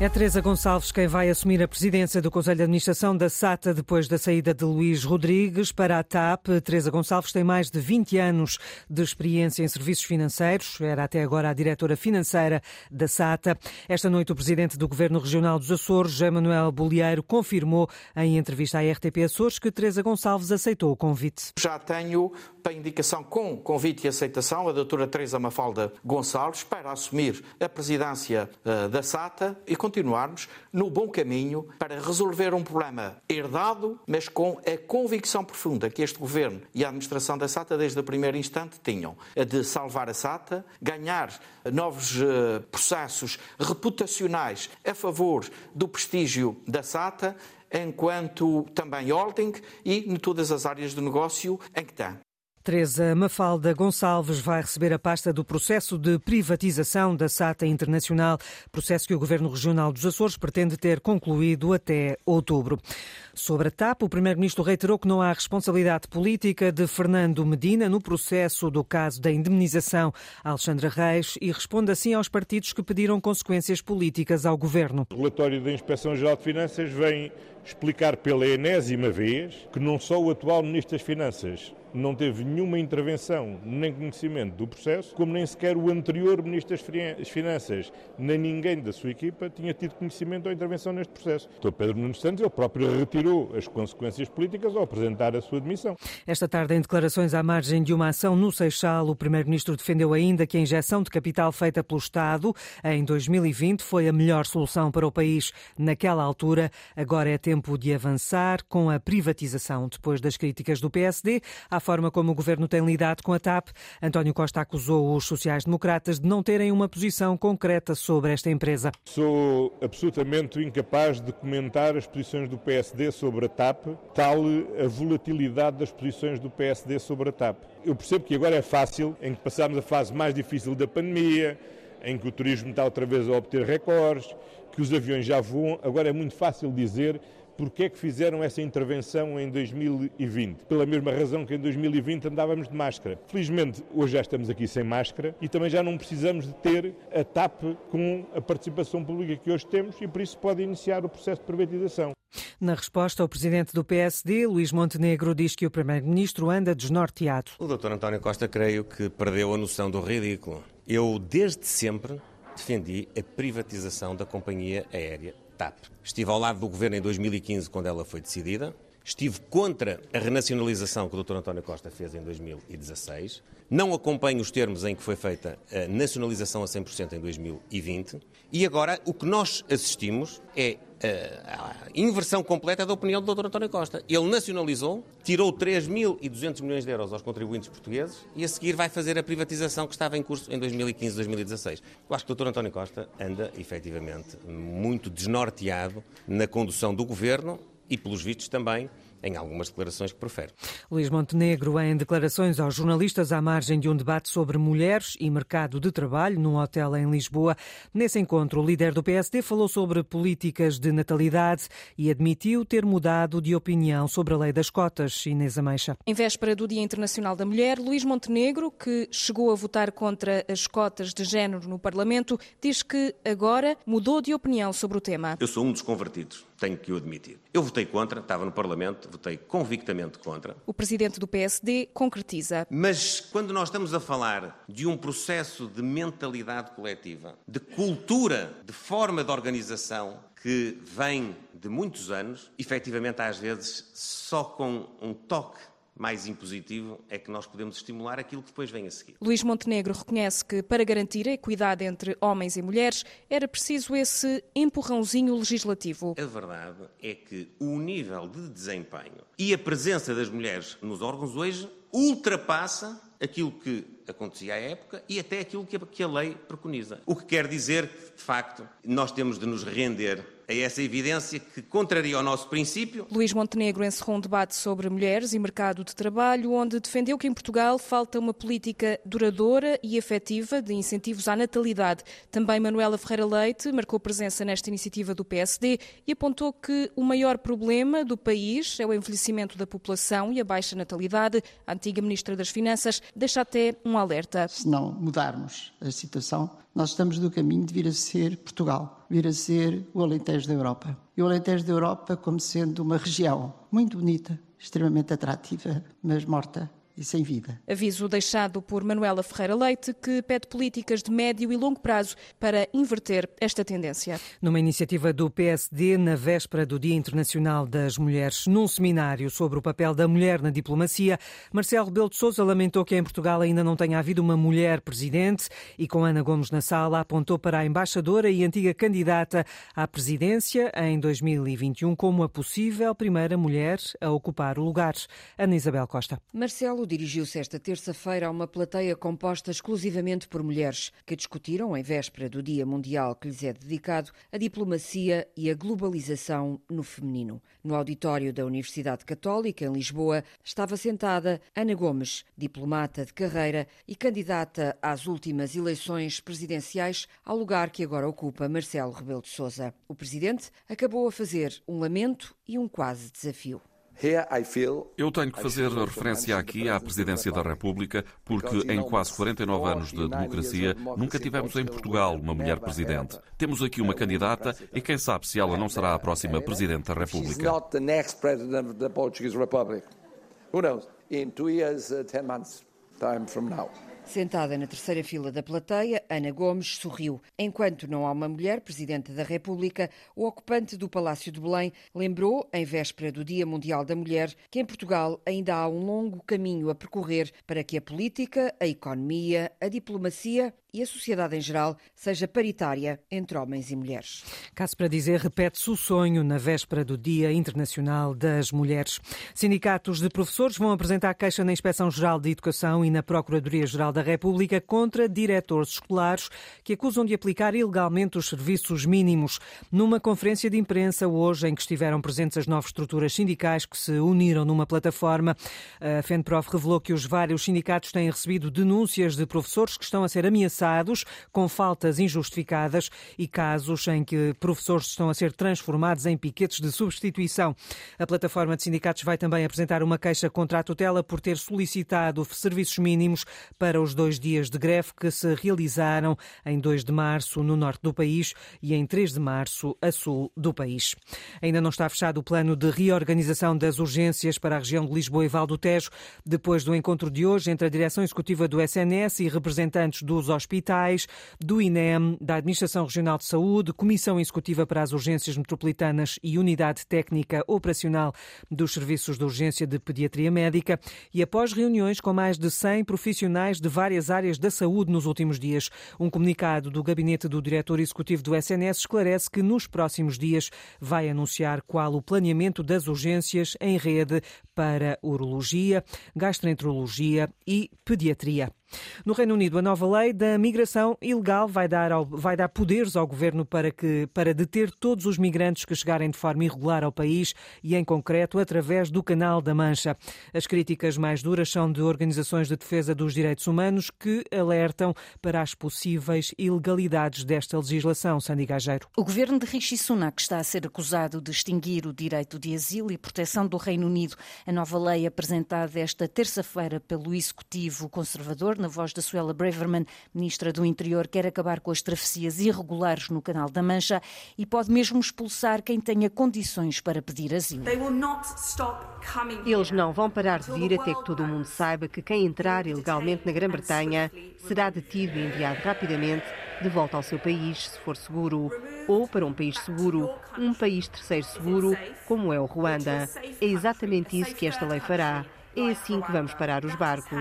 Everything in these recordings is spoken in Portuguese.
É Teresa Gonçalves quem vai assumir a presidência do Conselho de Administração da SATA depois da saída de Luís Rodrigues para a TAP. Teresa Gonçalves tem mais de 20 anos de experiência em serviços financeiros. Era até agora a diretora financeira da SATA. Esta noite, o presidente do Governo Regional dos Açores, José Manuel Bolieiro, confirmou em entrevista à RTP Açores que Teresa Gonçalves aceitou o convite. Já tenho para indicação com convite e aceitação a doutora Teresa Mafalda Gonçalves para assumir a presidência uh, da SATA e continuarmos no bom caminho para resolver um problema herdado, mas com a convicção profunda que este governo e a administração da SATA desde o primeiro instante tinham, de salvar a SATA, ganhar novos uh, processos reputacionais a favor do prestígio da SATA, enquanto também holding e em todas as áreas do negócio em que tem. Teresa Mafalda Gonçalves vai receber a pasta do processo de privatização da SATA Internacional, processo que o Governo Regional dos Açores pretende ter concluído até outubro. Sobre a TAP, o Primeiro-Ministro reiterou que não há responsabilidade política de Fernando Medina no processo do caso da indemnização a Alexandra Reis e responde assim aos partidos que pediram consequências políticas ao Governo. O relatório da Inspeção-Geral de Finanças vem explicar pela enésima vez que não só o atual Ministro das Finanças não teve nenhuma intervenção nem conhecimento do processo, como nem sequer o anterior Ministro das Finanças, nem ninguém da sua equipa tinha tido conhecimento ou intervenção neste processo. Então Pedro Nuno Santos, ele próprio retirou as consequências políticas ao apresentar a sua demissão. Esta tarde, em declarações à margem de uma ação no Seixal, o Primeiro-Ministro defendeu ainda que a injeção de capital feita pelo Estado em 2020 foi a melhor solução para o país naquela altura. Agora é tempo de avançar com a privatização. Depois das críticas do PSD à forma como o governo tem lidado com a TAP, António Costa acusou os sociais-democratas de não terem uma posição concreta sobre esta empresa. Sou absolutamente incapaz de comentar as posições do PSD sobre a TAP, tal a volatilidade das posições do PSD sobre a TAP. Eu percebo que agora é fácil, em que passamos a fase mais difícil da pandemia, em que o turismo está outra vez a obter recordes, que os aviões já voam, agora é muito fácil dizer porque é que fizeram essa intervenção em 2020? Pela mesma razão que em 2020 andávamos de máscara. Felizmente, hoje já estamos aqui sem máscara e também já não precisamos de ter a TAP com a participação pública que hoje temos e por isso pode iniciar o processo de privatização. Na resposta, o presidente do PSD, Luís Montenegro, diz que o primeiro-ministro anda desnorteado. O doutor António Costa creio que perdeu a noção do ridículo. Eu, desde sempre, defendi a privatização da companhia aérea TAP. Estive ao lado do governo em 2015, quando ela foi decidida. Estive contra a renacionalização que o Dr. António Costa fez em 2016. Não acompanho os termos em que foi feita a nacionalização a 100% em 2020. E agora o que nós assistimos é a inversão completa da opinião do Dr. António Costa. Ele nacionalizou, tirou 3.200 milhões de euros aos contribuintes portugueses e a seguir vai fazer a privatização que estava em curso em 2015, 2016. Eu acho que o Dr. António Costa anda, efetivamente, muito desnorteado na condução do governo e, pelos vistos, também em algumas declarações que profere. Luís Montenegro, em declarações aos jornalistas à margem de um debate sobre mulheres e mercado de trabalho num hotel em Lisboa. Nesse encontro, o líder do PSD falou sobre políticas de natalidade e admitiu ter mudado de opinião sobre a lei das cotas. Inês Ameixa. Em véspera do Dia Internacional da Mulher, Luís Montenegro, que chegou a votar contra as cotas de género no Parlamento, diz que agora mudou de opinião sobre o tema. Eu sou um dos convertidos tenho que o admitir. Eu votei contra, estava no Parlamento, votei convictamente contra. O presidente do PSD concretiza. Mas quando nós estamos a falar de um processo de mentalidade coletiva, de cultura, de forma de organização que vem de muitos anos, efetivamente às vezes só com um toque mais impositivo é que nós podemos estimular aquilo que depois vem a seguir. Luís Montenegro reconhece que para garantir a equidade entre homens e mulheres era preciso esse empurrãozinho legislativo. A verdade é que o nível de desempenho e a presença das mulheres nos órgãos hoje ultrapassa aquilo que acontecia à época e até aquilo que a lei preconiza. O que quer dizer que, de facto, nós temos de nos render a essa evidência que contraria o nosso princípio. Luís Montenegro encerrou um debate sobre mulheres e mercado de trabalho, onde defendeu que em Portugal falta uma política duradoura e efetiva de incentivos à natalidade. Também Manuela Ferreira Leite marcou presença nesta iniciativa do PSD e apontou que o maior problema do país é o envelhecimento da população e a baixa natalidade. A antiga Ministra das Finanças deixa até um alerta. Se não mudarmos a situação, Nós estamos no caminho de vir a ser Portugal, vir a ser o Alentejo da Europa. E o Alentejo da Europa como sendo uma região muito bonita, extremamente atrativa, mas morta e sem vida. Aviso deixado por Manuela Ferreira Leite, que pede políticas de médio e longo prazo para inverter esta tendência. Numa iniciativa do PSD, na véspera do Dia Internacional das Mulheres, num seminário sobre o papel da mulher na diplomacia, Marcelo Rebelo de Sousa lamentou que em Portugal ainda não tenha havido uma mulher presidente e, com Ana Gomes na sala, apontou para a embaixadora e antiga candidata à presidência em 2021 como a possível primeira mulher a ocupar o lugar. Ana Isabel Costa. Marcelo dirigiu-se esta terça-feira a uma plateia composta exclusivamente por mulheres que discutiram, em véspera do Dia Mundial que lhes é dedicado, a diplomacia e a globalização no feminino. No auditório da Universidade Católica, em Lisboa, estava sentada Ana Gomes, diplomata de carreira e candidata às últimas eleições presidenciais, ao lugar que agora ocupa Marcelo Rebelo de Sousa. O presidente acabou a fazer um lamento e um quase desafio. Eu tenho que fazer referência aqui à Presidência da República, porque em quase 49 anos de democracia nunca tivemos em Portugal uma mulher presidente. Temos aqui uma candidata e quem sabe se ela não será a próxima Presidente da República. Who knows? In two years, uh, ten months time from now. Sentada na terceira fila da plateia, Ana Gomes sorriu. Enquanto não há uma mulher presidente da República, o ocupante do Palácio de Belém lembrou, em véspera do Dia Mundial da Mulher, que em Portugal ainda há um longo caminho a percorrer para que a política, a economia, a diplomacia e a sociedade em geral seja paritária entre homens e mulheres. Caso para dizer, repete-se o sonho na véspera do Dia Internacional das Mulheres. Sindicatos de professores vão apresentar queixa na Inspeção-Geral de Educação e na Procuradoria-Geral da República contra diretores escolares que acusam de aplicar ilegalmente os serviços mínimos. Numa conferência de imprensa hoje, em que estiveram presentes as novas estruturas sindicais que se uniram numa plataforma, a FENPROF revelou que os vários sindicatos têm recebido denúncias de professores que estão a ser ameaçados com faltas injustificadas e casos em que professores estão a ser transformados em piquetes de substituição. A plataforma de sindicatos vai também apresentar uma queixa contra a tutela por ter solicitado serviços mínimos para os dois dias de greve que se realizaram em 2 de março no norte do país e em 3 de março a sul do país. Ainda não está fechado o plano de reorganização das urgências para a região de Lisboa e Val do Tejo, depois do encontro de hoje entre a direção executiva do SNS e representantes dos hospitais hospitais, do INEM, da Administração Regional de Saúde, Comissão Executiva para as Urgências Metropolitanas e Unidade Técnica Operacional dos Serviços de Urgência de Pediatria Médica e após reuniões com mais de 100 profissionais de várias áreas da saúde nos últimos dias. Um comunicado do gabinete do diretor executivo do SNS esclarece que nos próximos dias vai anunciar qual o planeamento das urgências em rede para urologia, gastroenterologia e pediatria. No Reino Unido, a nova lei da migração ilegal vai dar, ao, vai dar poderes ao governo para, que, para deter todos os migrantes que chegarem de forma irregular ao país e, em concreto, através do Canal da Mancha. As críticas mais duras são de organizações de defesa dos direitos humanos que alertam para as possíveis ilegalidades desta legislação. Sandy Gageiro. O governo de Rishi Sunak está a ser acusado de extinguir o direito de asilo e proteção do Reino Unido. A nova lei apresentada esta terça-feira pelo Executivo Conservador na voz da Suela Braverman, ministra do Interior, quer acabar com as travessias irregulares no Canal da Mancha e pode mesmo expulsar quem tenha condições para pedir asilo. Eles não vão parar de vir até que todo o mundo saiba que quem entrar ilegalmente na Grã-Bretanha será detido e enviado rapidamente de volta ao seu país, se for seguro, ou para um país seguro, um país terceiro seguro, como é o Ruanda. É exatamente isso que esta lei fará. É assim que vamos parar os barcos.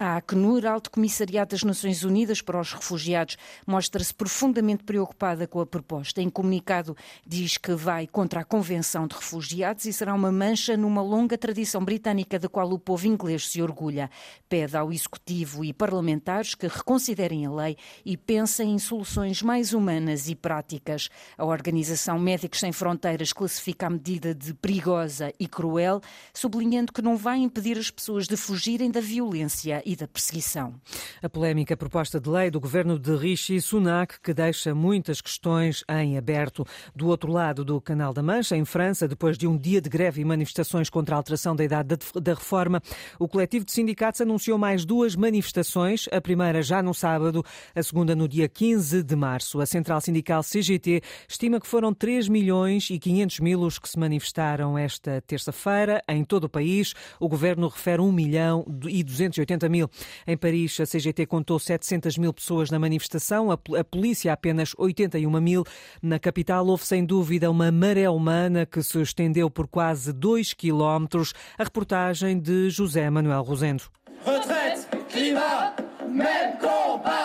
A Acnur, Alto Comissariado das Nações Unidas para os Refugiados, mostra-se profundamente preocupada com a proposta. Em comunicado, diz que vai contra a Convenção de Refugiados e será uma mancha numa longa tradição britânica da qual o povo inglês se orgulha. Pede ao Executivo e parlamentares que reconsiderem a lei e pensem em soluções mais humanas e práticas. A Organização Médicos Sem Fronteiras classifica a medida de perigosa e cruel sublinhando que não vai impedir as pessoas de fugirem da violência e da perseguição. A polémica proposta de lei do governo de Rishi Sunak, que deixa muitas questões em aberto. Do outro lado do Canal da Mancha, em França, depois de um dia de greve e manifestações contra a alteração da idade da reforma, o coletivo de sindicatos anunciou mais duas manifestações, a primeira já no sábado, a segunda no dia 15 de março. A central sindical CGT estima que foram 3 milhões e 500 mil os que se manifestaram esta terça-feira em todo o país. O governo refere 1 milhão e 280 mil. Em Paris, a CGT contou 700 mil pessoas na manifestação, a polícia apenas 81 mil. Na capital houve sem dúvida uma maré humana que se estendeu por quase 2 quilómetros. A reportagem de José Manuel Rosendo.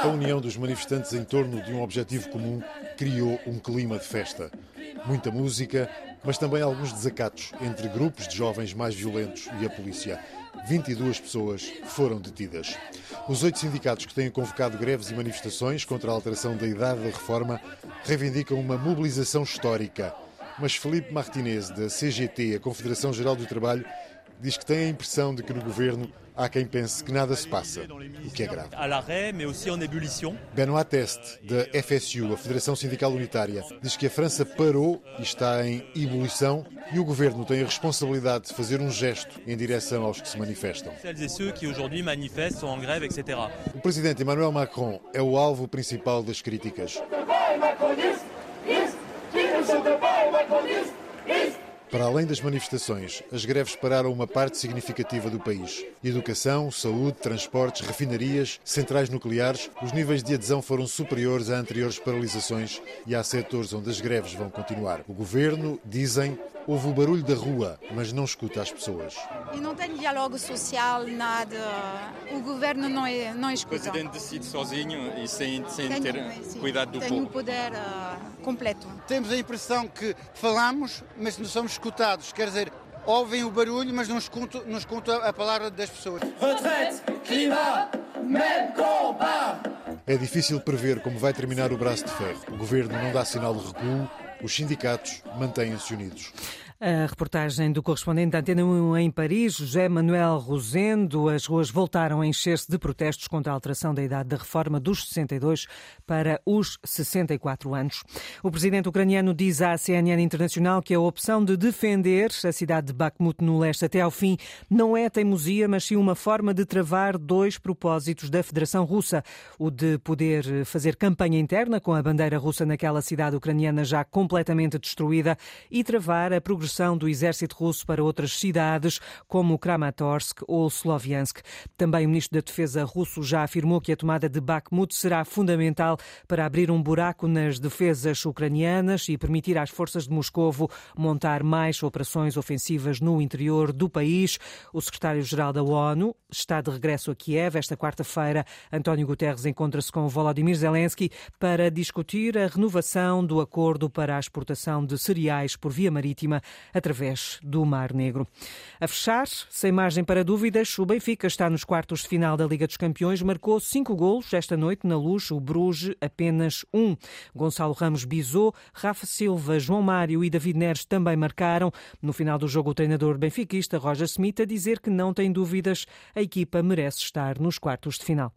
A união dos manifestantes em torno de um objetivo comum criou um clima de festa. Muita música, mas também alguns desacatos entre grupos de jovens mais violentos e a polícia. 22 pessoas foram detidas. Os oito sindicatos que têm convocado greves e manifestações contra a alteração da idade da reforma reivindicam uma mobilização histórica. Mas Felipe Martinez, da CGT, a Confederação Geral do Trabalho, diz que tem a impressão de que no governo há quem pense que nada se passa, o que é grave. Benoît Teste, da FSU, a Federação Sindical Unitária, diz que a França parou e está em ebulição e o governo tem a responsabilidade de fazer um gesto em direção aos que se manifestam. O presidente Emmanuel Macron é o alvo principal das críticas. Para além das manifestações, as greves pararam uma parte significativa do país. Educação, saúde, transportes, refinarias, centrais nucleares, os níveis de adesão foram superiores a anteriores paralisações e há setores onde as greves vão continuar. O governo, dizem, Ouve o barulho da rua, mas não escuta as pessoas. E não tem diálogo social, nada. O governo não, é, não escuta. O presidente decide sozinho e sem, sem Tenho, ter sim, cuidado do tem povo. um poder uh, completo. Temos a impressão que falamos, mas não somos escutados. Quer dizer, ouvem o barulho, mas não escutam, não escutam a palavra das pessoas. É difícil prever como vai terminar o braço de ferro. O governo não dá sinal de recuo, os sindicatos mantêm-se unidos. A reportagem do correspondente da Antena 1 em Paris, José Manuel Rosendo. As ruas voltaram a encher-se de protestos contra a alteração da idade da reforma dos 62 para os 64 anos. O presidente ucraniano diz à CNN Internacional que a opção de defender a cidade de Bakhmut no leste até ao fim não é teimosia, mas sim uma forma de travar dois propósitos da Federação Russa: o de poder fazer campanha interna com a bandeira russa naquela cidade ucraniana já completamente destruída e travar a progressão do exército russo para outras cidades, como Kramatorsk ou Sloviansk. Também o ministro da Defesa russo já afirmou que a tomada de Bakhmut será fundamental para abrir um buraco nas defesas ucranianas e permitir às forças de Moscovo montar mais operações ofensivas no interior do país. O secretário-geral da ONU está de regresso a Kiev. Esta quarta-feira, António Guterres encontra-se com Volodymyr Zelensky para discutir a renovação do acordo para a exportação de cereais por via marítima através do Mar Negro. A fechar, sem margem para dúvidas, o Benfica está nos quartos de final da Liga dos Campeões, marcou cinco golos esta noite na luz, o Bruges apenas um. Gonçalo Ramos bisou, Rafa Silva, João Mário e David Neres também marcaram. No final do jogo, o treinador benfiquista Roger Smith a dizer que não tem dúvidas, a equipa merece estar nos quartos de final.